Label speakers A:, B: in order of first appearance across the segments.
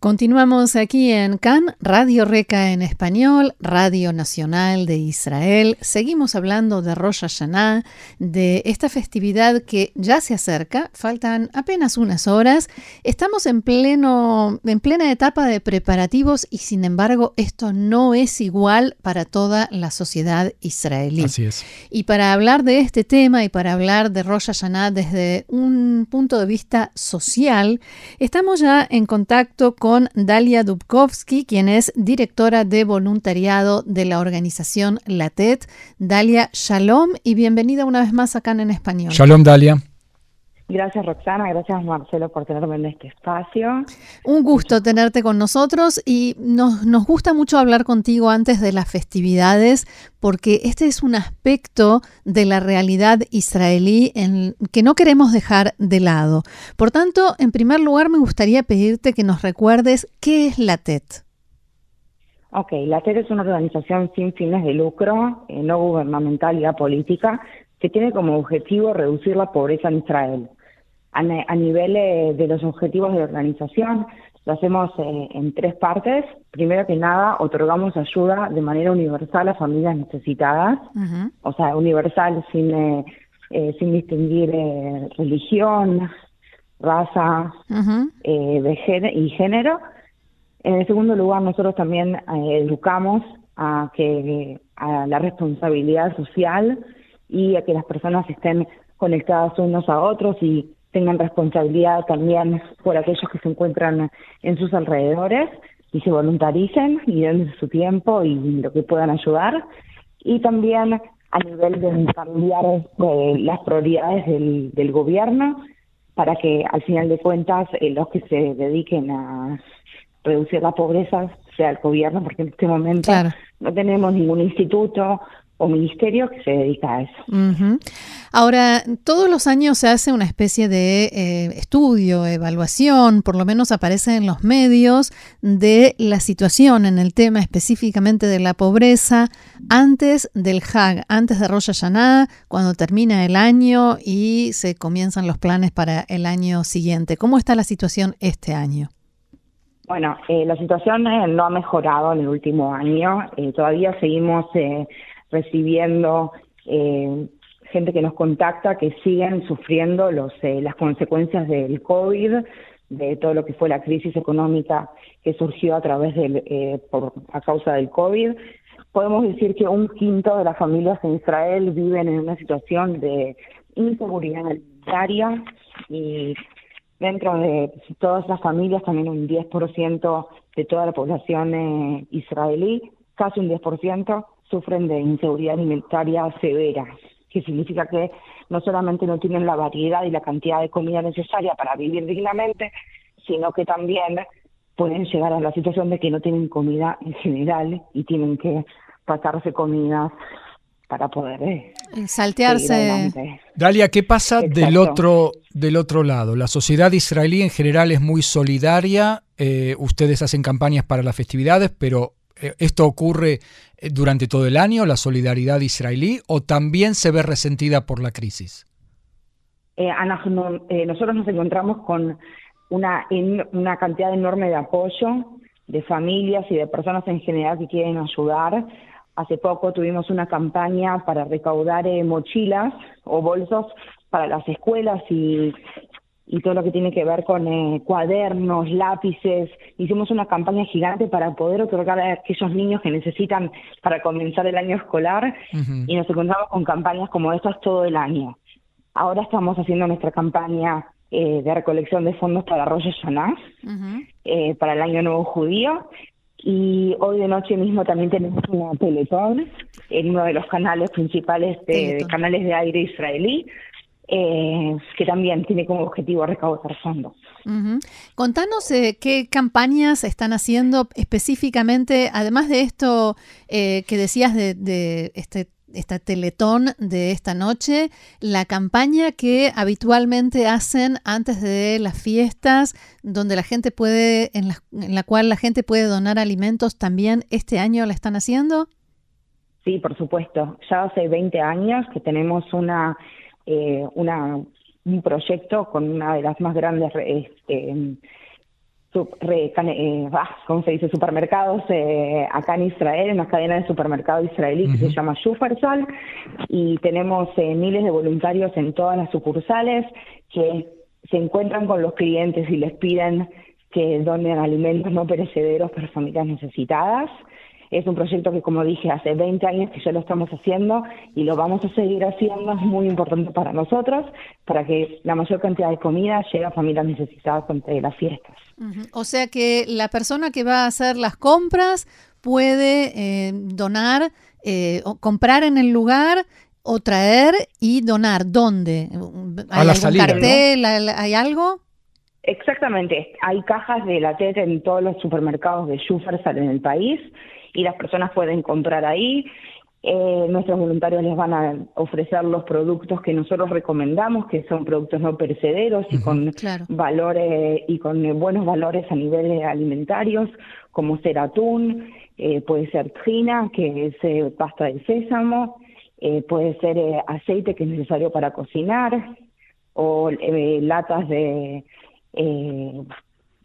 A: Continuamos aquí en CAN, Radio Reca en español, Radio Nacional de Israel. Seguimos hablando de Rosh Hashanah, de esta festividad que ya se acerca, faltan apenas unas horas. Estamos en, pleno, en plena etapa de preparativos y sin embargo esto no es igual para toda la sociedad israelí.
B: Así es.
A: Y para hablar de este tema y para hablar de Rosh Hashanah desde un punto de vista social, estamos ya en contacto con con Dalia Dubkovsky, quien es directora de voluntariado de la organización LATET. Dalia, shalom y bienvenida una vez más acá en Español.
B: Shalom, Dalia.
C: Gracias Roxana, gracias Marcelo por tenerme en este espacio.
A: Un gusto tenerte con nosotros y nos, nos, gusta mucho hablar contigo antes de las festividades porque este es un aspecto de la realidad israelí en, que no queremos dejar de lado. Por tanto, en primer lugar me gustaría pedirte que nos recuerdes qué es la TET.
C: Ok, la TET es una organización sin fines de lucro, eh, no gubernamental y apolítica, que tiene como objetivo reducir la pobreza en Israel a, nivel eh, de los objetivos de la organización, lo hacemos eh, en tres partes. Primero que nada, otorgamos ayuda de manera universal a familias necesitadas, o sea, universal sin, eh, sin distinguir religión, raza y género. En el segundo lugar, nosotros también educamos a que a la responsabilidad social y a que las personas estén conectadas unos a otros y tengan responsabilidad también por aquellos que se encuentran en sus alrededores y se voluntaricen y den su tiempo y lo que puedan ayudar. Y también a nivel de cambiar eh, las prioridades del, del, gobierno para que al final de cuentas eh, los que se dediquen a reducir la pobreza sea el gobierno, porque en este momento no tenemos ningún instituto o ministerio que se dedica a eso.
A: Ahora, todos los años se hace una especie de eh, estudio, evaluación, por lo menos aparece en los medios, de la situación en el tema específicamente de la pobreza antes del Hag, antes de Rosh Hashanah, cuando termina el año y se comienzan los planes para el año siguiente. ¿Cómo está la situación este año?
C: Bueno, eh, la situación eh, no ha mejorado en el último año. todavía seguimos recibiendo eh, gente que nos contacta que siguen sufriendo los, eh, las consecuencias del COVID, de todo lo que fue la crisis económica que surgió a través del, eh, por, a causa del COVID. Podemos decir que un quinto de las familias en Israel viven en una situación de inseguridad alimentaria y dentro de todas las familias también un 10% de toda la población israelí, casi un 10%, sufren de inseguridad alimentaria severa, que significa que no solamente no tienen la variedad y la cantidad de comida necesaria para vivir dignamente, sino que también pueden llegar a la situación de que no tienen comida en general y tienen que pasarse comidas para poder eh,
A: saltearse.
B: Dalia, ¿qué pasa del otro del otro lado? La sociedad israelí en general es muy solidaria. Eh, ustedes hacen campañas para las festividades, pero ¿Esto ocurre eh, durante todo el año, la solidaridad israelí, o también se ve resentida por la crisis?
C: Eh, nosotros nos encontramos con una, una cantidad enorme de apoyo de familias y de personas en general que quieren ayudar. Hace poco tuvimos una campaña para recaudar mochilas o bolsos para las escuelas y y todo lo que tiene que ver con eh, cuadernos, lápices. Hicimos una campaña gigante para poder otorgar a aquellos niños que necesitan para comenzar el año escolar y nos encontramos con campañas como estas todo el año. Ahora estamos haciendo nuestra campaña eh, de recolección de fondos para Rosh Hashanah, eh, para el Año Nuevo Judío, y hoy de noche mismo también tenemos una Teletón en uno de los canales principales de canales de aire israelí, eh, que también tiene como objetivo recaudar fondos.
A: Contanos eh, qué campañas están haciendo específicamente, además de esto eh, que decías de, este esta teletón de esta noche, la campaña que habitualmente hacen antes de las fiestas, donde la gente puede, en la, en la cual la gente puede donar alimentos, también este año la están haciendo.
C: Sí, por supuesto. Ya hace 20 años que tenemos una, eh, una un proyecto con una de las más grandes este, eh, ¿cómo se dice? supermercados eh, acá en Israel, una cadena de supermercados israelí que se llama Shufersal. Y tenemos miles de voluntarios en todas las sucursales que se encuentran con los clientes y les piden que donen alimentos no perecederos para familias necesitadas es un proyecto que, como dije, hace 20 años que ya lo estamos haciendo y lo vamos a seguir haciendo. Es muy importante para nosotros, para que la mayor cantidad de comida llegue a familias necesitadas durante las fiestas.
A: O sea que la persona que va a hacer las compras puede eh, donar, eh, o comprar en el lugar o traer y donar. ¿Dónde?
B: ¿Hay algún
A: cartel? ¿Hay algo?
C: Exactamente. Hay cajas de la TET en todos los supermercados de Schufersal en el país y las personas pueden comprar ahí. Eh, nuestros voluntarios les van a ofrecer los productos que nosotros recomendamos, que son productos no perecederos y con valores y con buenos valores a nivel alimentarios, como ser atún, eh, puede ser trina, que es eh, pasta de sésamo, puede ser aceite que es necesario para cocinar, o latas de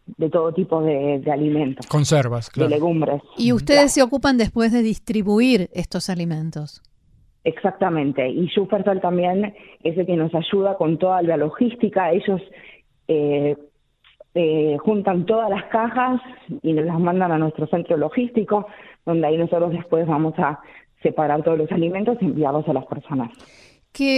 C: de todo tipo de, alimentos.
B: Conservas, claro.
C: De legumbres.
A: Y ustedes se ocupan después de distribuir estos alimentos.
C: Exactamente. Y Schufertal también es el que nos ayuda con toda la logística. Ellos eh, eh, juntan todas las cajas y nos las mandan a nuestro centro logístico, donde ahí nosotros después vamos a separar todos los alimentos y enviarlos a las personas.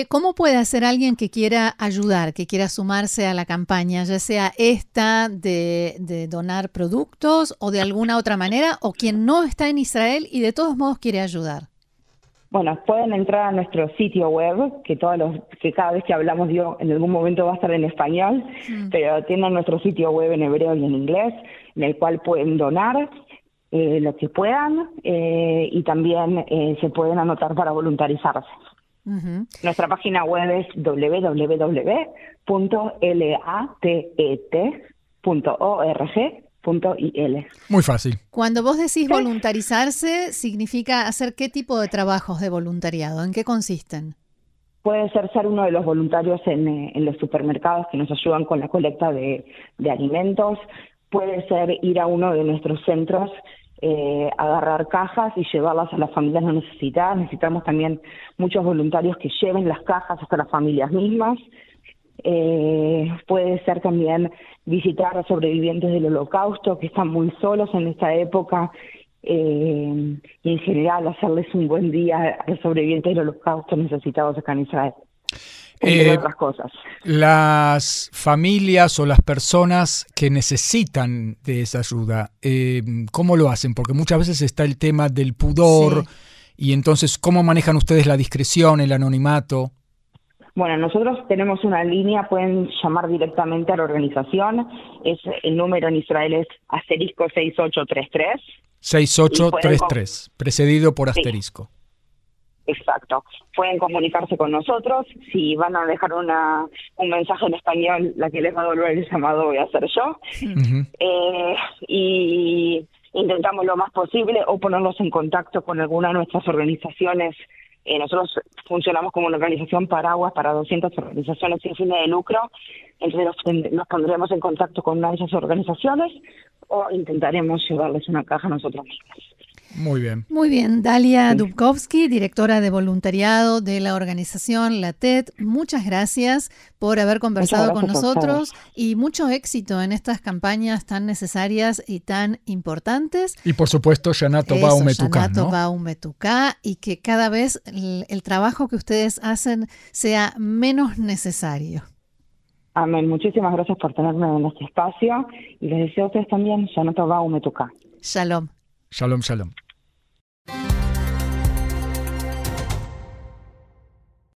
A: ¿Cómo puede hacer alguien que quiera ayudar, que quiera sumarse a la campaña, ya sea esta de, donar productos o de alguna otra manera, o quien no está en Israel y de todos modos quiere ayudar?
C: Bueno, pueden entrar a nuestro sitio web, que todos los, que cada vez que hablamos yo en algún momento va a estar en español, mm. pero tienen nuestro sitio web en hebreo y en inglés, en el cual pueden donar eh, lo que puedan eh, y también eh, se pueden anotar para voluntarizarse. Nuestra página web es www.latet.org.il.
B: Muy fácil.
A: Cuando vos decís voluntarizarse, ¿significa hacer qué tipo de trabajos de voluntariado? ¿En qué consisten?
C: Puede ser ser uno de los voluntarios en, eh, los supermercados que nos ayudan con la colecta de, de alimentos. Puede ser ir a uno de nuestros centros eh, agarrar cajas y llevarlas a las familias no necesitadas. Necesitamos también muchos voluntarios que lleven las cajas hasta las familias mismas. Eh, puede ser también visitar a sobrevivientes del holocausto que están muy solos en esta época eh, y en general hacerles un buen día a los sobrevivientes del holocausto necesitados acá en Israel. Eh, otras cosas.
B: Las familias o las personas que necesitan de esa ayuda, eh, ¿cómo lo hacen? Porque muchas veces está el tema del pudor y entonces, ¿cómo manejan ustedes la discreción, el anonimato?
C: Bueno, nosotros tenemos una línea, pueden llamar directamente a la organización, es el número en Israel es asterisco 6833.
B: 6833, precedido por asterisco.
C: Exacto. Pueden comunicarse con nosotros. Si van a dejar una, un mensaje en español, la que les va a devolver el llamado voy a ser yo. eh, y intentamos lo más posible o ponerlos en contacto con alguna de nuestras organizaciones. Eh, nosotros funcionamos como una organización paraguas para 200 organizaciones sin fines de lucro. Entonces nos, nos pondremos en contacto con una de esas organizaciones o intentaremos llevarles una caja nosotros mismos.
B: Muy bien.
A: Muy bien. Dalia Dubkovsky, directora de voluntariado de la organización La TED, muchas gracias por haber conversado con nosotros y mucho éxito en estas campañas tan necesarias y tan importantes.
B: Y por supuesto, Yanato Baumetuká.
A: ¿no? Baumetuká y que cada vez el, trabajo que ustedes hacen sea menos necesario.
C: Amén. Muchísimas gracias por tenerme en este espacio y les deseo a ustedes también Yanato Baumetuká.
A: Shalom.
B: Shalom, shalom.